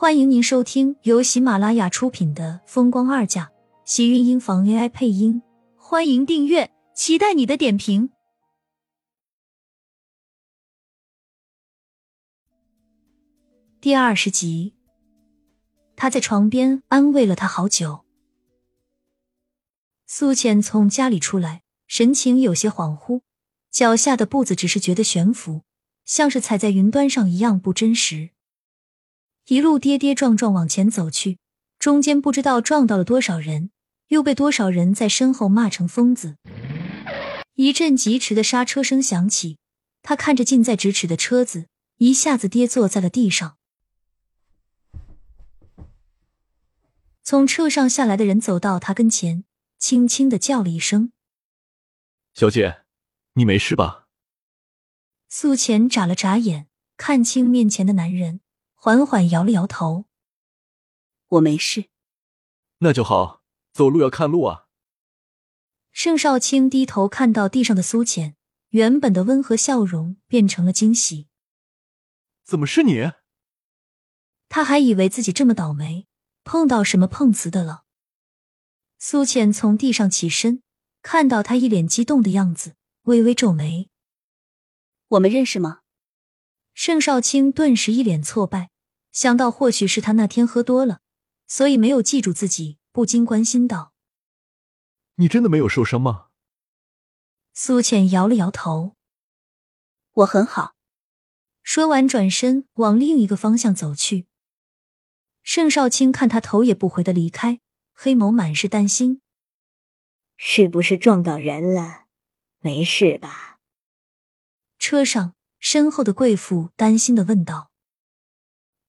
欢迎您收听由喜马拉雅出品的《风光二嫁》，喜运音房 AI 配音。欢迎订阅，期待你的点评。第二十集，他在床边安慰了他好久。苏浅从家里出来，神情有些恍惚，脚下的步子只是觉得悬浮，像是踩在云端上一样不真实。一路跌跌撞撞往前走去，中间不知道撞到了多少人，又被多少人在身后骂成疯子。一阵疾驰的刹车声响起，他看着近在咫尺的车子，一下子跌坐在了地上。从车上下来的人走到他跟前，轻轻的叫了一声：“小姐，你没事吧？”素浅眨了眨眼，看清面前的男人。缓缓摇了摇头，我没事。那就好，走路要看路啊。盛少卿低头看到地上的苏浅，原本的温和笑容变成了惊喜。怎么是你？他还以为自己这么倒霉，碰到什么碰瓷的了。苏浅从地上起身，看到他一脸激动的样子，微微皱眉：“我们认识吗？”盛少卿顿时一脸挫败，想到或许是他那天喝多了，所以没有记住自己，不禁关心道：“你真的没有受伤吗？”苏浅摇了摇头：“我很好。”说完，转身往另一个方向走去。盛少卿看他头也不回的离开，黑眸满是担心：“是不是撞到人了？没事吧？”车上。身后的贵妇担心的问道：“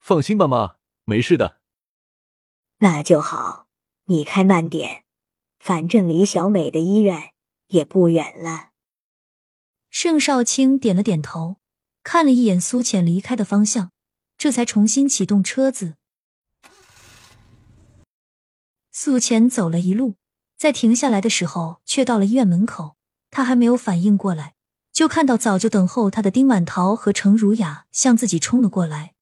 放心吧，妈，没事的。”那就好，你开慢点，反正离小美的医院也不远了。盛少卿点了点头，看了一眼苏浅离开的方向，这才重新启动车子。苏浅走了一路，在停下来的时候，却到了医院门口，他还没有反应过来。就看到早就等候他的丁婉桃和程如雅向自己冲了过来。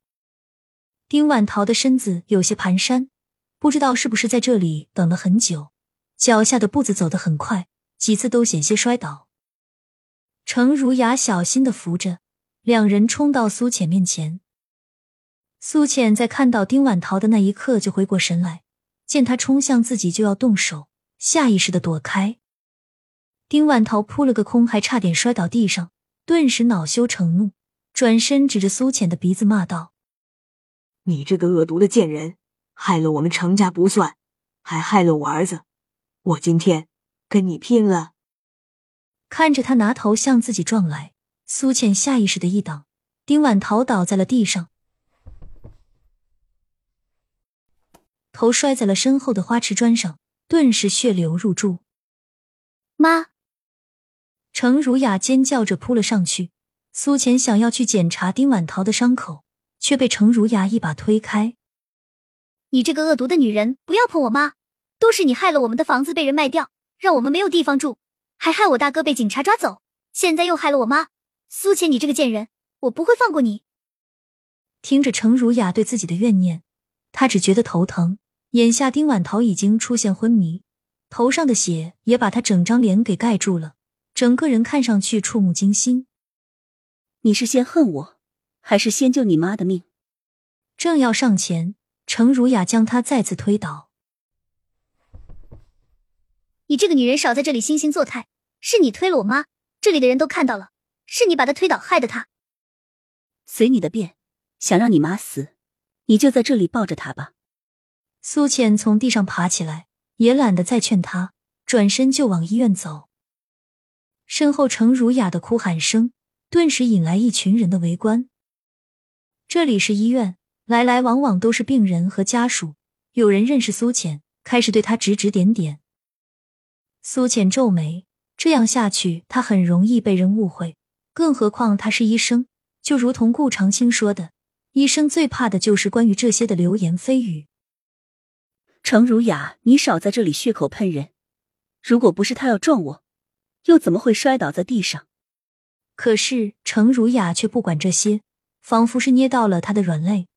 丁婉桃的身子有些蹒跚，不知道是不是在这里等了很久，脚下的步子走得很快，几次都险些摔倒。程如雅小心的扶着，两人冲到苏浅面前。苏浅在看到丁婉桃的那一刻就回过神来，见他冲向自己就要动手，下意识的躲开。丁万桃扑了个空，还差点摔倒地上，顿时恼羞成怒，转身指着苏浅的鼻子骂道：“你这个恶毒的贱人，害了我们程家不算，还害了我儿子！我今天跟你拼了！”看着他拿头向自己撞来，苏浅下意识的一挡，丁婉桃倒在了地上，头摔在了身后的花池砖上，顿时血流入柱。妈！程如雅尖叫着扑了上去，苏浅想要去检查丁婉桃的伤口，却被程如雅一把推开。你这个恶毒的女人，不要碰我妈！都是你害了我们的房子被人卖掉，让我们没有地方住，还害我大哥被警察抓走，现在又害了我妈！苏浅，你这个贱人，我不会放过你！听着程如雅对自己的怨念，他只觉得头疼。眼下丁婉桃已经出现昏迷，头上的血也把她整张脸给盖住了。整个人看上去触目惊心。你是先恨我，还是先救你妈的命？正要上前，程如雅将他再次推倒。你这个女人少在这里惺惺作态！是你推了我妈，这里的人都看到了，是你把她推倒，害的她。随你的便，想让你妈死，你就在这里抱着她吧。苏浅从地上爬起来，也懒得再劝他，转身就往医院走。身后程如雅的哭喊声，顿时引来一群人的围观。这里是医院，来来往往都是病人和家属。有人认识苏浅，开始对他指指点点。苏浅皱眉，这样下去，他很容易被人误会。更何况他是医生，就如同顾长青说的，医生最怕的就是关于这些的流言蜚语。程如雅，你少在这里血口喷人！如果不是他要撞我。又怎么会摔倒在地上？可是程如雅却不管这些，仿佛是捏到了他的软肋，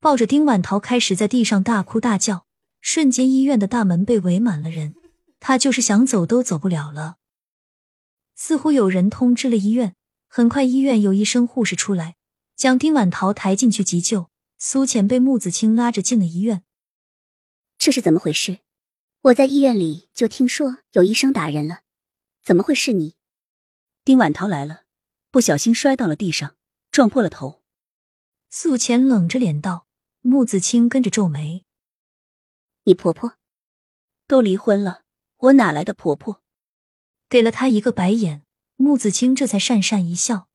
抱着丁婉桃开始在地上大哭大叫。瞬间，医院的大门被围满了人，他就是想走都走不了了。似乎有人通知了医院，很快医院有医生护士出来，将丁婉桃抬进去急救。苏浅被穆子清拉着进了医院。这是怎么回事？我在医院里就听说有医生打人了，怎么会是你？丁婉桃来了，不小心摔到了地上，撞破了头。苏浅冷着脸道。穆子清跟着皱眉：“你婆婆都离婚了，我哪来的婆婆？”给了他一个白眼，穆子清这才讪讪一笑：“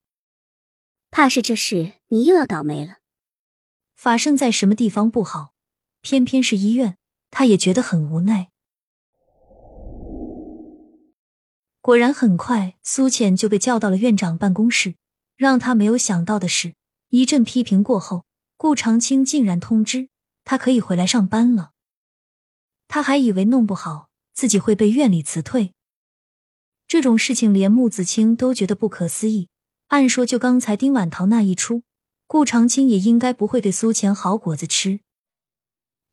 怕是这事你又要倒霉了。”发生在什么地方不好，偏偏是医院，他也觉得很无奈。果然，很快苏浅就被叫到了院长办公室。让他没有想到的是，一阵批评过后，顾长青竟然通知他可以回来上班了。他还以为弄不好自己会被院里辞退。这种事情连穆子清都觉得不可思议。按说，就刚才丁婉桃那一出。顾长青也应该不会给苏浅好果子吃。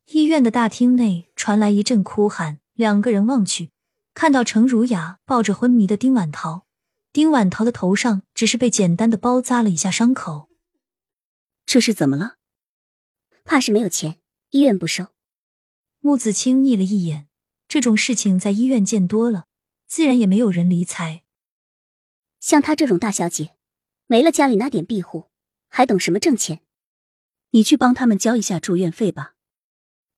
医院的大厅内传来一阵哭喊，两个人望去，看到程如雅抱着昏迷的丁婉桃，丁婉桃的头上只是被简单的包扎了一下伤口。这是怎么了？怕是没有钱，医院不收。穆子清睨了一眼，这种事情在医院见多了，自然也没有人理睬。像她这种大小姐，没了家里那点庇护。还懂什么挣钱？你去帮他们交一下住院费吧。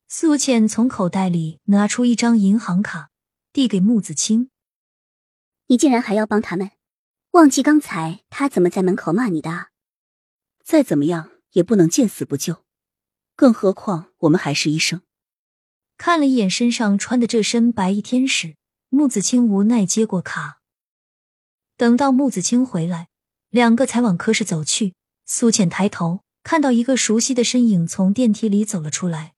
苏倩从口袋里拿出一张银行卡，递给穆子清。你竟然还要帮他们？忘记刚才他怎么在门口骂你的啊？再怎么样也不能见死不救，更何况我们还是医生。看了一眼身上穿的这身白衣天使，穆子清无奈接过卡。等到穆子清回来，两个才往科室走去。苏浅抬头看到一个熟悉的身影从电梯里走了出来。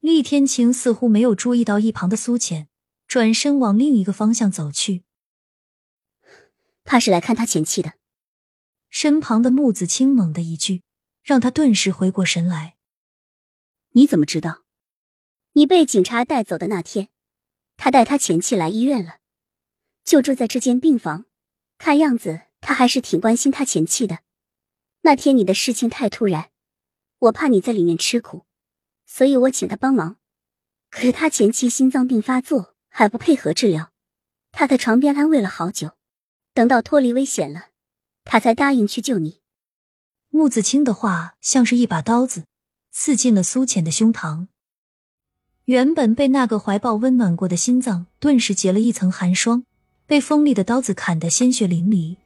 厉天晴似乎没有注意到一旁的苏浅，转身往另一个方向走去。怕是来看他前妻的。身旁的木子清猛的一句，让他顿时回过神来。你怎么知道？你被警察带走的那天，他带他前妻来医院了。就住在这间病房，看样子他还是挺关心他前妻的。那天你的事情太突然，我怕你在里面吃苦，所以我请他帮忙。可是他前妻心脏病发作，还不配合治疗，他在床边安慰了好久，等到脱离危险了，他才答应去救你。穆子清的话像是一把刀子，刺进了苏浅的胸膛。原本被那个怀抱温暖过的心脏，顿时结了一层寒霜。被锋利的刀子砍得鲜血淋漓。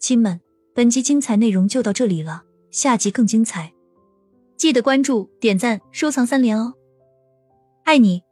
亲们，本集精彩内容就到这里了，下集更精彩，记得关注、点赞、收藏三连哦！爱你。